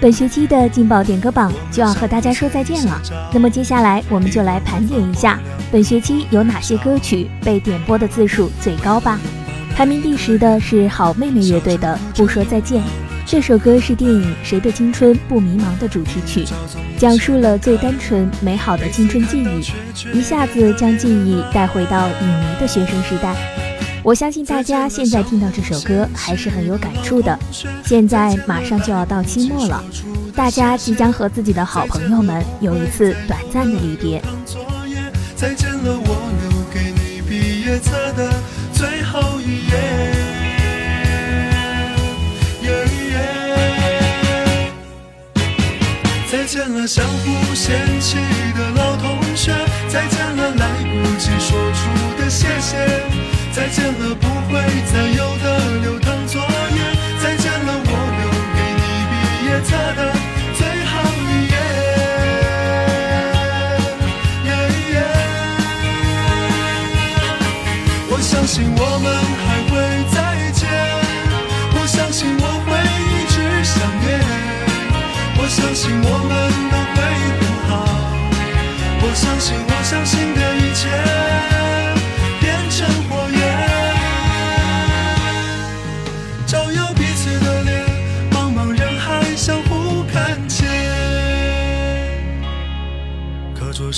本学期的劲爆点歌榜就要和大家说再见了。那么接下来我们就来盘点一下本学期有哪些歌曲被点播的次数最高吧。排名第十的是好妹妹乐队的《不说再见》。这首歌是电影《谁的青春不迷茫》的主题曲，讲述了最单纯美好的青春记忆，一下子将记忆带回到影迷的学生时代。我相信大家现在听到这首歌还是很有感触的。现在马上就要到期末了，大家即将和自己的好朋友们有一次短暂的离别。再见了，我留给你毕业册的最后一页。再见了，相互嫌弃的老再见了，不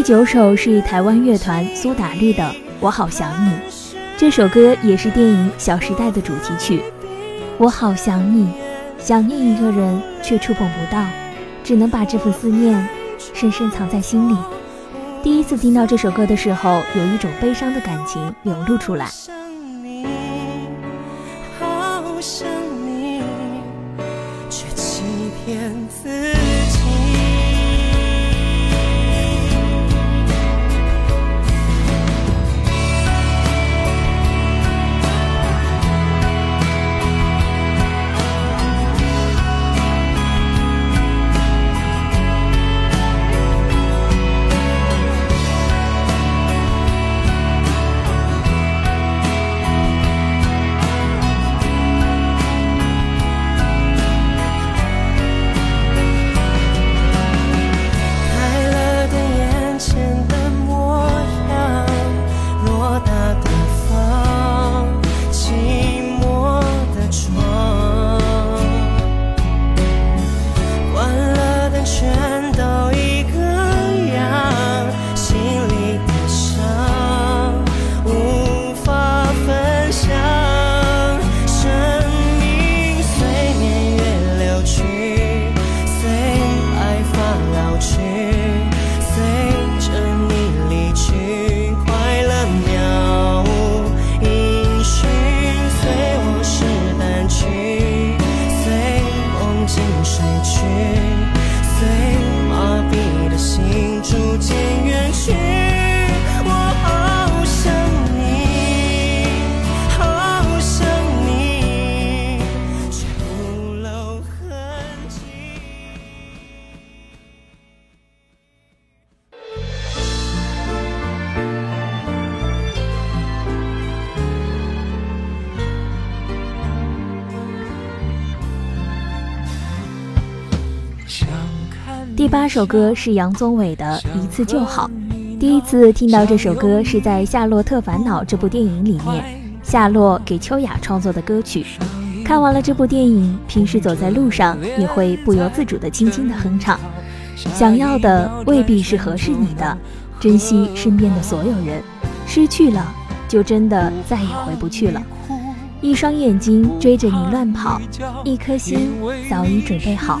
第九首是台湾乐团苏打绿的《我好想你》，这首歌也是电影《小时代》的主题曲。我好想你，想念一个人却触碰不到，只能把这份思念深深藏在心里。第一次听到这首歌的时候，有一种悲伤的感情流露出来。八首歌是杨宗纬的《一次就好》。第一次听到这首歌是在《夏洛特烦恼》这部电影里面，夏洛给秋雅创作的歌曲。看完了这部电影，平时走在路上也会不由自主地轻轻的哼唱。想要的未必是合适你的，珍惜身边的所有人，失去了就真的再也回不去了。一双眼睛追着你乱跑，一颗心早已准备好。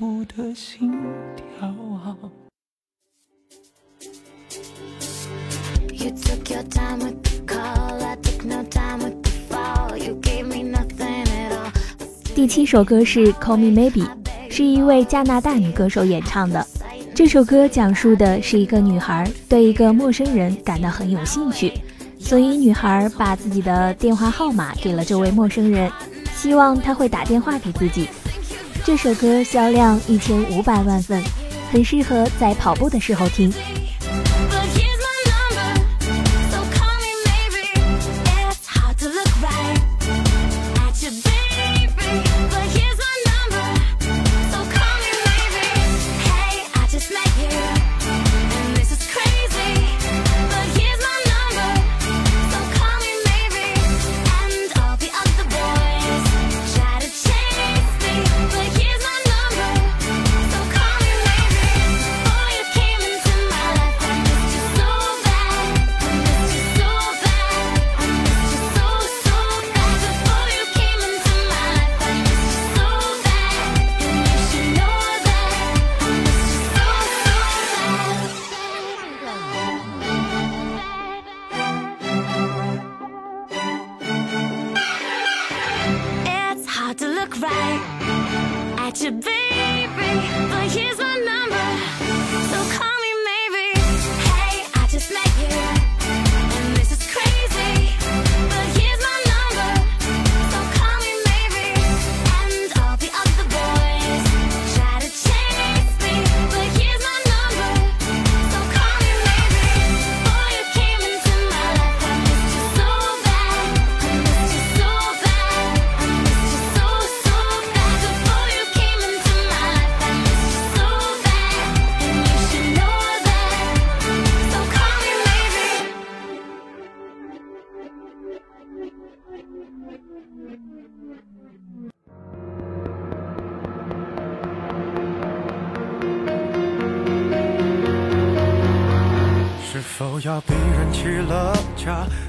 全部的心跳。第七首歌是《Call Me Maybe》，是一位加拿大女歌手演唱的。这首歌讲述的是一个女孩对一个陌生人感到很有兴趣，所以女孩把自己的电话号码给了这位陌生人，希望他会打电话给自己。这首歌销量一千五百万份，很适合在跑步的时候听。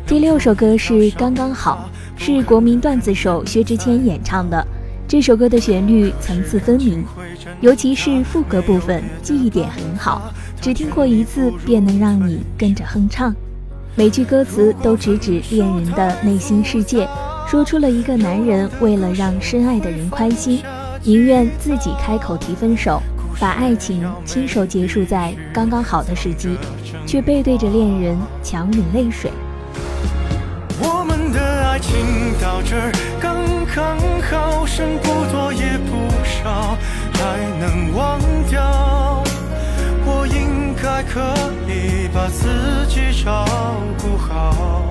第六首歌是《刚刚好》，是国民段子手薛之谦演唱的。这首歌的旋律层次分明，尤其是副歌部分，记忆点很好，只听过一次便能让你跟着哼唱。每句歌词都直指恋人的内心世界，说出了一个男人为了让深爱的人宽心，宁愿自己开口提分手。把爱情亲手结束在刚刚好的时机，却背对着恋人强忍泪水。我们的爱情到这儿刚刚好，剩不多也不少，还能忘掉。我应该可以把自己照顾好。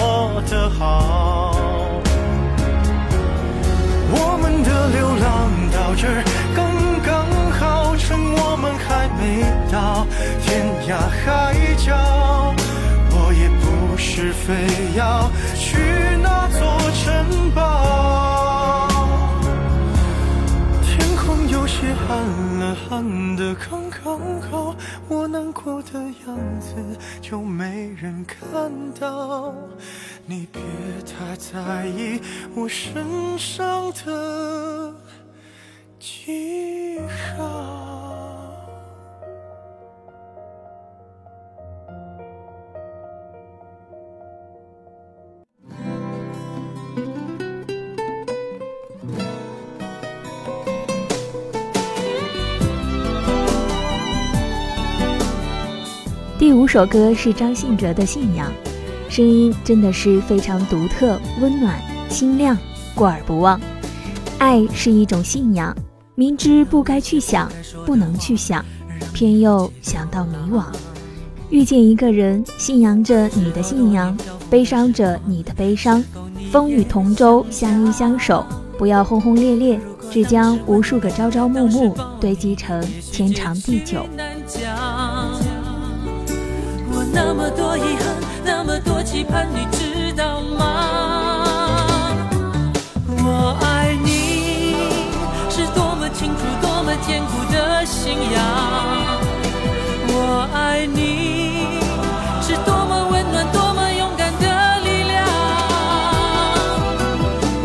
的好。我们的流浪到这刚刚好，趁我们还没到天涯海角。我也不是非要去那座城堡。天空有些暗了，暗的刚刚好，我难过的样子就没人看到。你别太在意我身上的记号。第五首歌是张信哲的《信仰》，声音真的是非常独特、温暖、清亮，过耳不忘。爱是一种信仰，明知不该去想，不能去想，偏又想到迷惘。遇见一个人，信仰着你的信仰，悲伤着你的悲伤，风雨同舟，相依相守。不要轰轰烈烈，只将无数个朝朝暮暮堆积成天长地久。我那么多遗憾，那么多期盼，你知道吗？我爱你是多么清楚、多么坚固的信仰。我爱你是多么温暖、多么勇敢的力量。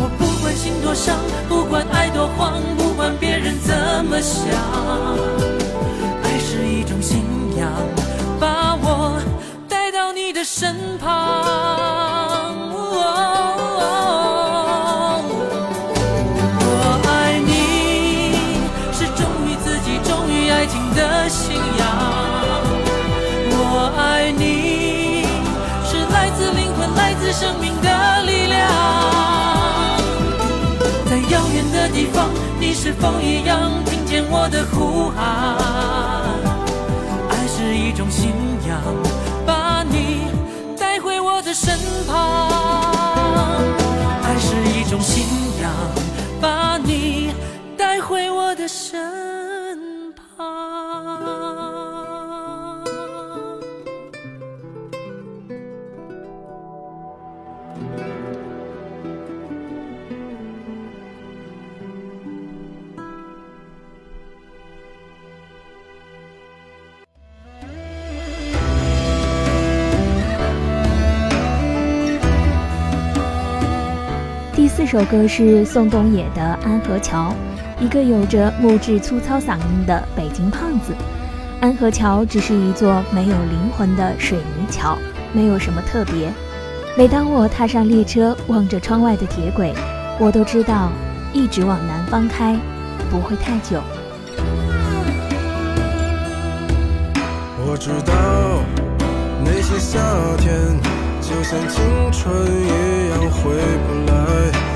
我不管心多伤，不管爱多慌，不管别人怎么想。的身旁。我爱你是忠于自己、忠于爱情的信仰。我爱你是来自灵魂、来自生命的力量。在遥远的地方，你是否一样听见我的呼喊？爱是一种信仰，身旁。爱是一种信仰，把你带回我的身第四首歌是宋冬野的《安河桥》，一个有着木质粗糙嗓音的北京胖子。安河桥只是一座没有灵魂的水泥桥，没有什么特别。每当我踏上列车，望着窗外的铁轨，我都知道，一直往南方开，不会太久。我知道那些夏天就像青春一样回不来，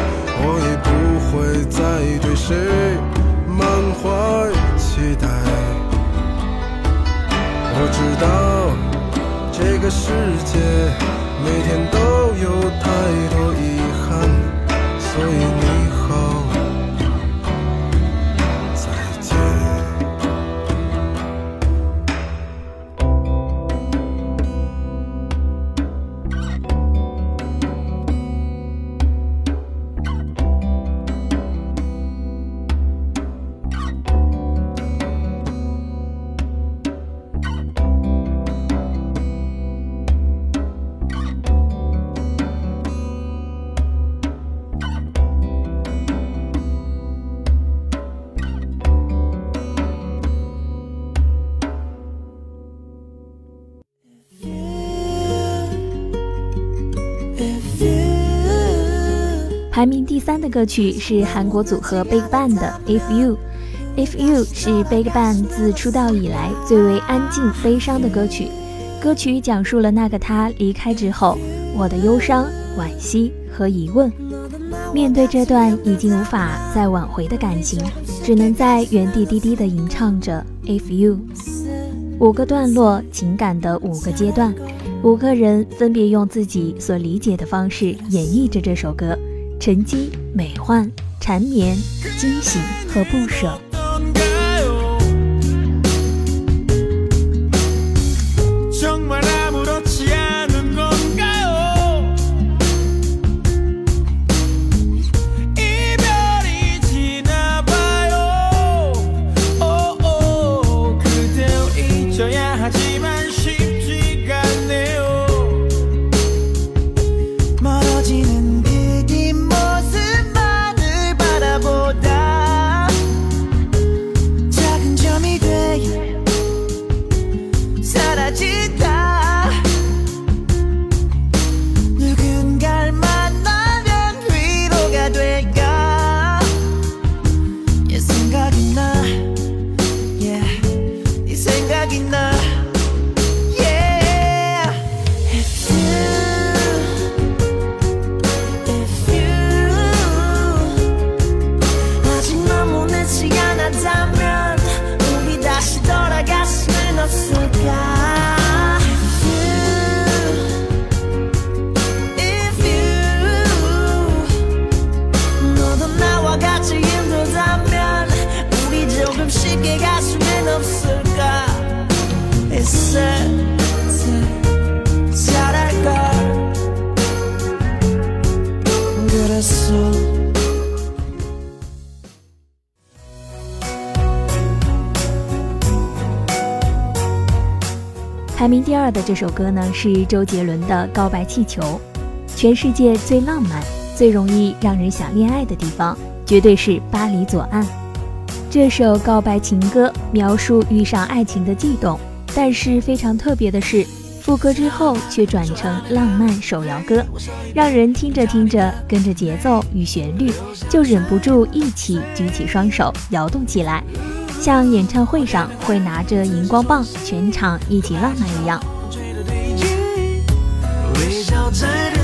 会再对谁满怀期待。我知道这个世界每天都有太多遗憾，所以你排名第三的歌曲是韩国组合 BigBang 的《If You》。《If You》是 BigBang 自出道以来最为安静、悲伤的歌曲。歌曲讲述了那个他离开之后，我的忧伤、惋惜和疑问。面对这段已经无法再挽回的感情，只能在原地低低地吟唱着《If You》。五个段落，情感的五个阶段，五个人分别用自己所理解的方式演绎着这首歌。沉积、美幻、缠绵、惊喜和不舍。排名第二的这首歌呢，是周杰伦的《告白气球》。全世界最浪漫、最容易让人想恋爱的地方，绝对是巴黎左岸。这首告白情歌描述遇上爱情的悸动，但是非常特别的是，副歌之后却转成浪漫手摇歌，让人听着听着跟着节奏与旋律，就忍不住一起举起双手摇动起来，像演唱会上会拿着荧光棒，全场一起浪漫一样。微笑在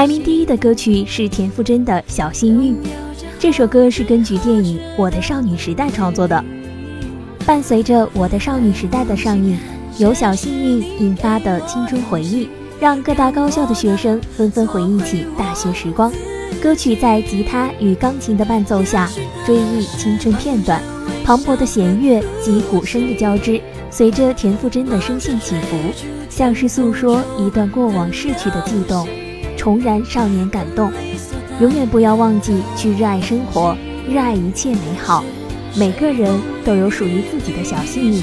排名第一的歌曲是田馥甄的《小幸运》，这首歌是根据电影《我的少女时代》创作的。伴随着《我的少女时代》的上映，由小幸运引发的青春回忆，让各大高校的学生纷纷回忆起大学时光。歌曲在吉他与钢琴的伴奏下，追忆青春片段，磅礴的弦乐及鼓声的交织，随着田馥甄的声线起伏，像是诉说一段过往逝去的悸动，重燃少年感动。永远不要忘记去热爱生活，热爱一切美好。每个人都有属于自己的小幸运。